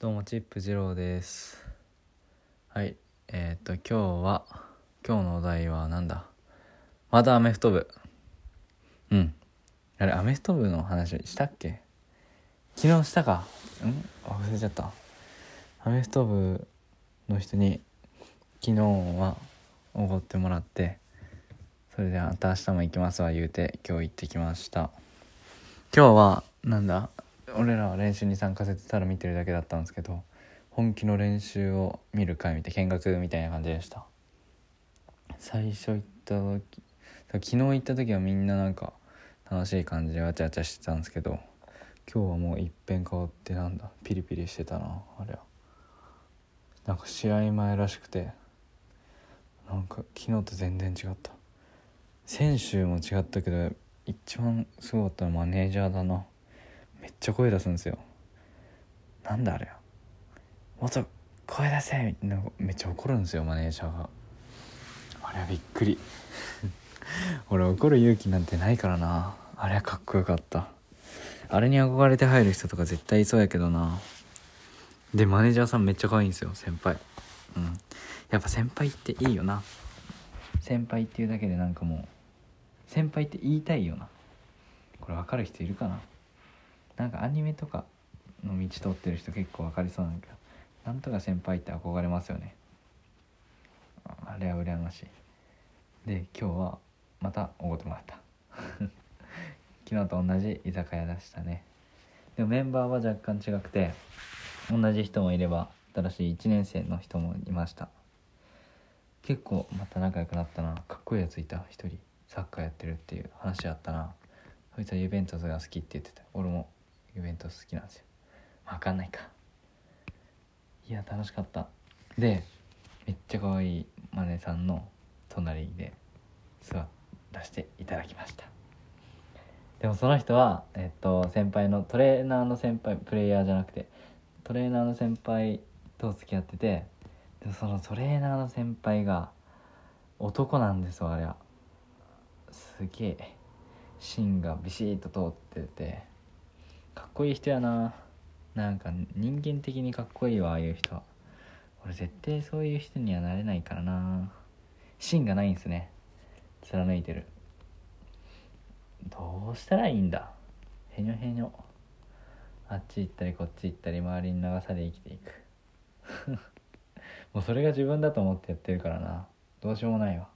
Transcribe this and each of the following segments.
どうもチップ二郎です。はいえっ、と今日は今日のお題はなんだ？またアメフト部。うん。あれアメフト部の話したっけ？昨日したか？ん？忘れちゃった。アメフト部の人に昨日はおごってもらってそれでまた明日も行きますわ言うて今日行ってきました。今日はなんだ？俺らは練習に参加させてたら見てるだけだったんですけど本気の練習を見る会見て見学みたいな感じでした。最初行った時昨日行った時はみんななんか楽しい感じでわちゃわちゃしてたんですけど今日はもう一変変わってなんだピリピリしてたなあれは。なんか試合前らしくてなんか昨日と全然違った。選手も違ったけど一番すごかったのはマネージャーだな。めっちゃ声出すんですよ。なんだあれもっと声出せみたいなめっちゃ怒るんですよマネージャーが。あれはびっくり。俺怒る勇気なんてないからな。あれはかっこよかった。あれに憧れて入る人とか絶対いそうやけどな。でマネージャーさんめっちゃ可愛いんですよ先輩。うん。やっぱ先輩っていいよな。先輩っていうだけでなんかもう先輩って言いたいよな。これ分かる人いるかな？なんかアニメとかの道通ってる人結構分かりそうなんだけどなんとか先輩って憧れますよね。あれは羨ましい。で今日はまたおごってもらった。昨日と同じ居酒屋でしたね。でもメンバーは若干違くて同じ人もいれば新しい1年生の人もいました。結構また仲良くなったな。かっこいいやついた一人。サッカーやってるっていう話あったな。そいつはユベントスが好きって言ってた。俺もユベント好きなんですよ。分かんないか。いや楽しかった。でめっちゃ可愛いマネさんの隣で座らせていただきました。でもその人はえっと先輩のトレーナーの先輩プレイヤーじゃなくてトレーナーの先輩と付き合っててでそのトレーナーの先輩が男なんですよあれは。すげえ。芯がビシッと通っててかっこいい人やな。なんか人間的にかっこいいわああいう人。は俺絶対そういう人にはなれないからな。芯がないんすね。貫いてる。どうしたらいいんだ。へにょへにょ。あっち行ったりこっち行ったり周りに流され生きていく。もうそれが自分だと思ってやってるからな。どうしようもないわ。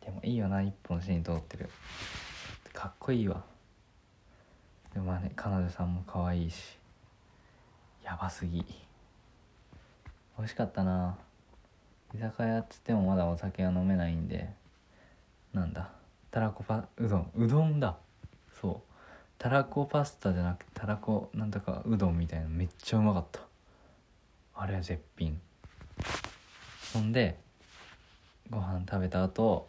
でもいいよな一本芯通ってる。かっこいいわ。でもまあね彼女さんも可愛いしやばすぎ。美味しかったな。居酒屋っつってもまだお酒は飲めないんでなんだたらこパうどん。うどんだ。そう。たらこパスタじゃなくてたらこなんだかうどんみたいな。めっちゃうまかった。あれは絶品。ほんでご飯食べた後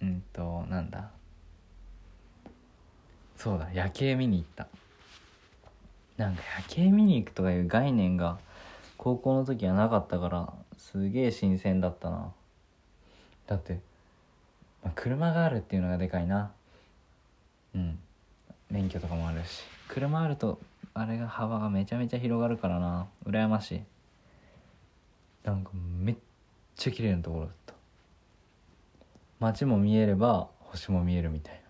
うんとなんだそうだ夜景見に行った。なんか夜景見に行くとかいう概念が高校の時はなかったからすげえ新鮮だったな。だって、まあ、車があるっていうのがでかいな。うん。免許とかもあるし。車あるとあれが幅がめちゃめちゃ広がるからな。羨ましい。なんかめっちゃ綺麗なところだった。街も見えれば星も見えるみたいな。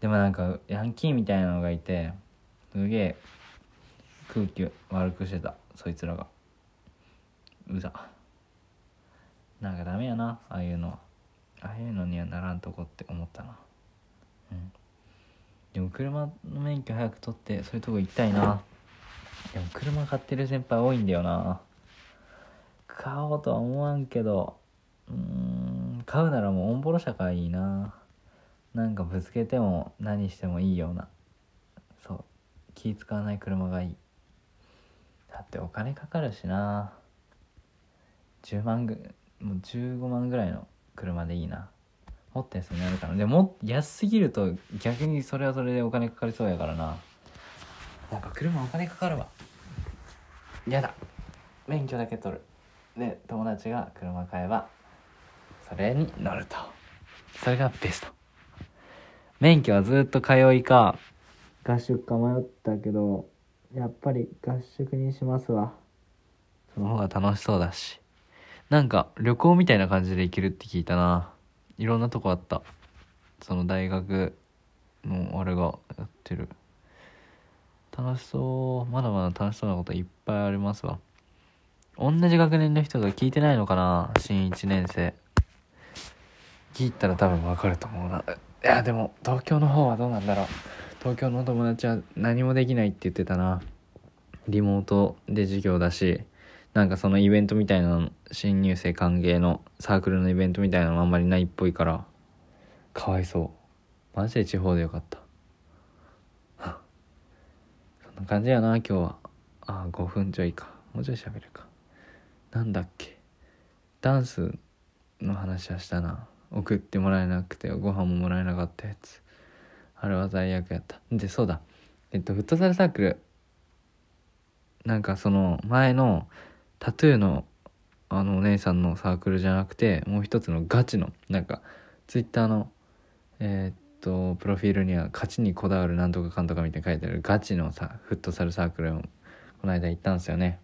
でもなんかヤンキーみたいなのがいてすげえ空気悪くしてたそいつらが。うざ。なんかダメやなああいうのああいうのにはならんとこって思ったな。うん。でも車の免許早く取ってそういうとこ行きたいな。でも車買ってる先輩多いんだよな。買おうとは思わんけどうーん買うならもうオンボロ車がいいな。なんかぶつけても何してもいいようなそう気使わない車がいい。だってお金かかるしな。10万ぐもう15万ぐらいの車でいいな。もっと安になるかな。でも安すぎると逆にそれはそれでお金かかりそうやからな。なんか車お金かかるわ。やだ。免許だけ取る。で友達が車買えばそれに乗ると。それがベスト。免許はずっと通いか。合宿か迷ったけどやっぱり合宿にしますわ。その方が楽しそうだし。なんか旅行みたいな感じで行けるって聞いたな。いろんなとこあった。その大学のあれがやってる。楽しそう。まだまだ楽しそうなこといっぱいありますわ。同じ学年の人が聞いてないのかな。新1年生。聞いたら多分わかると思うないやでも東京の方はどうなんだろう。東京の友達は何もできないって言ってたな。リモートで授業だしなんかそのイベントみたいな新入生歓迎のサークルのイベントみたいなのあんまりないっぽいから。かわいそう。マジで地方でよかった。そんな感じやな今日は。ああ5分ちょいか。もうちょい喋るか。なんだっけ。ダンスの話はしたな。送ってもらえなくてご飯ももらえなかったやつ。あれは罪悪やった。でそうだ。えっとフットサルサークル。なんかその前のタトゥーのあのお姉さんのサークルじゃなくてもう一つのガチのなんかツイッターのえー、っとプロフィールには勝ちにこだわるなんとかかんとかみたいに書いてあるガチのさフットサルサークルをこの間行ったんですよね。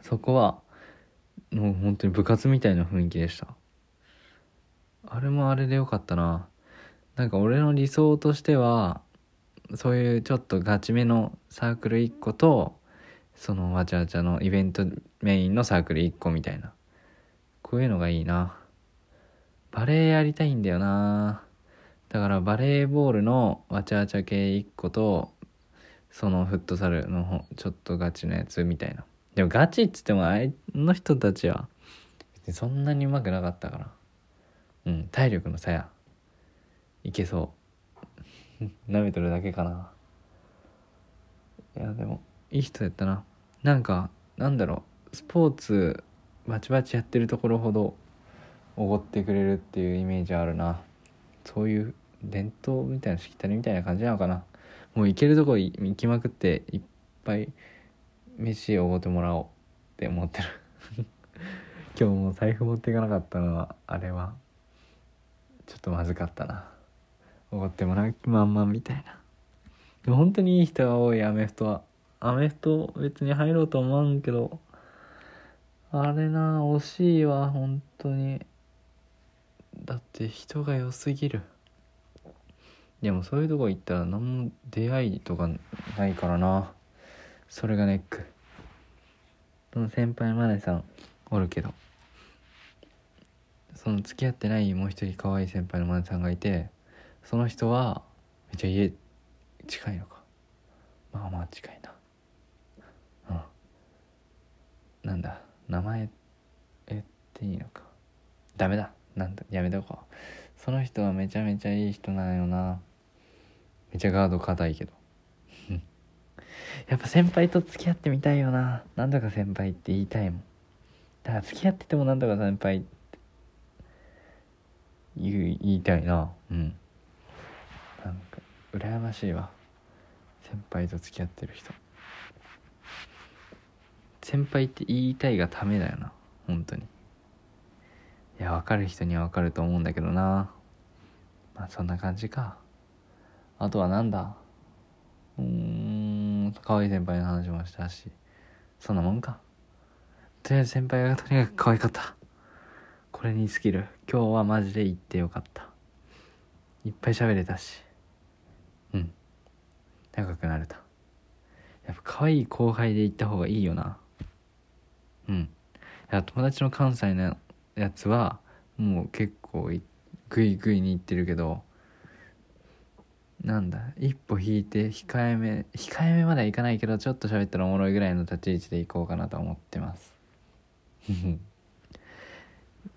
そこはもう本当に部活みたいな雰囲気でした。あれもあれでよかったな。なんか俺の理想としてはそういうちょっとガチめのサークル1個とそのわちゃわちゃのイベントメインのサークル1個みたいな。こういうのがいいな。バレエやりたいんだよな。だからバレーボールのわちゃわちゃ系1個とそのフットサルのちょっとガチのやつみたいな。でもガチっつってもあの人たちはそんなにうまくなかったから。うん体力の差や。いけそう。舐めとるだけかな。いやでもいい人やったな。なんかなんだろう。スポーツバチバチやってるところほどおごってくれるっていうイメージあるな。そういう伝統みたいなしきたりみたいな感じなのかな。もう行けるとこ行きまくっていっぱい飯おごってもらおうって思ってる。今日も財布持っていかなかったのはあれは。ちょっとまずかったな。おごってもらう気満々みたいな。でも本当にいい人が多いアメフトは。アメフト別に入ろうと思わんけどあれな惜しいわ本当に。だって人が良すぎる。でもそういうとこ行ったら何も出会いとかないからな。それがネック。その先輩マネさんおるけど。その付き合ってないもう一人可愛い先輩のマネさんがいてその人はめっちゃ家近いのか。まあまあ近いな。うん。なんだ。名前言っていいのか。ダメだ。なんだ。やめとこう。その人はめちゃめちゃいい人なんよな。めちゃガード硬いけど。やっぱ先輩と付き合ってみたいよな。なんだか先輩って言いたいもん。だから付き合っててもなんだか先輩って言いたいな。うん。なんか羨ましいわ。先輩と付き合ってる人。先輩って言いたいがためだよな。本当に。いや分かる人には分かると思うんだけどな。まあそんな感じか。あとはなんだ？うーん可愛い先輩の話もしたし。そんなもんか。とりあえず先輩がとにかく可愛かったこれに尽きる今日はマジで行ってよかった。いっぱい喋れたし。うん。長くなれた。やっぱ可愛い後輩で行った方がいいよな。うん。や友達の関西のやつはもう結構グイグイに行ってるけどなんだ一歩引いて控えめ控えめまではいかないけどちょっと喋ったらおもろいぐらいの立ち位置でいこうかなと思ってます。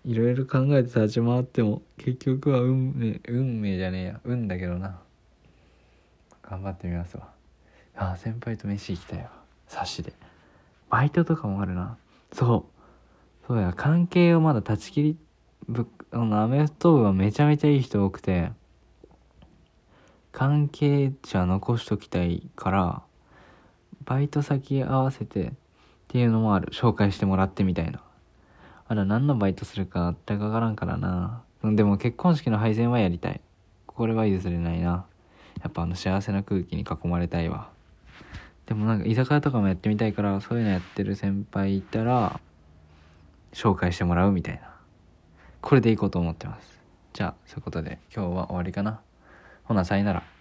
いろいろ考えて立ち回っても結局は運命運命じゃねえや。運だけどな。頑張ってみますわ。あ先輩と飯行きたいわ。差しで。バイトとかもあるな。そう。そうや。関係をまだ断ち切りぶあのアメフト部はめちゃめちゃいい人多くて関係者残しときたいからバイト先合わせてっていうのもある。紹介してもらってみたいな。あら何のバイトするか全くわからんからな。でも結婚式の配膳はやりたい。これは譲れないな。やっぱあの幸せな空気に囲まれたいわ。でもなんか居酒屋とかもやってみたいからそういうのやってる先輩いたら紹介してもらうみたいな。これでいこうと思ってます。じゃあそういうことで今日は終わりかな。ほなさいなら。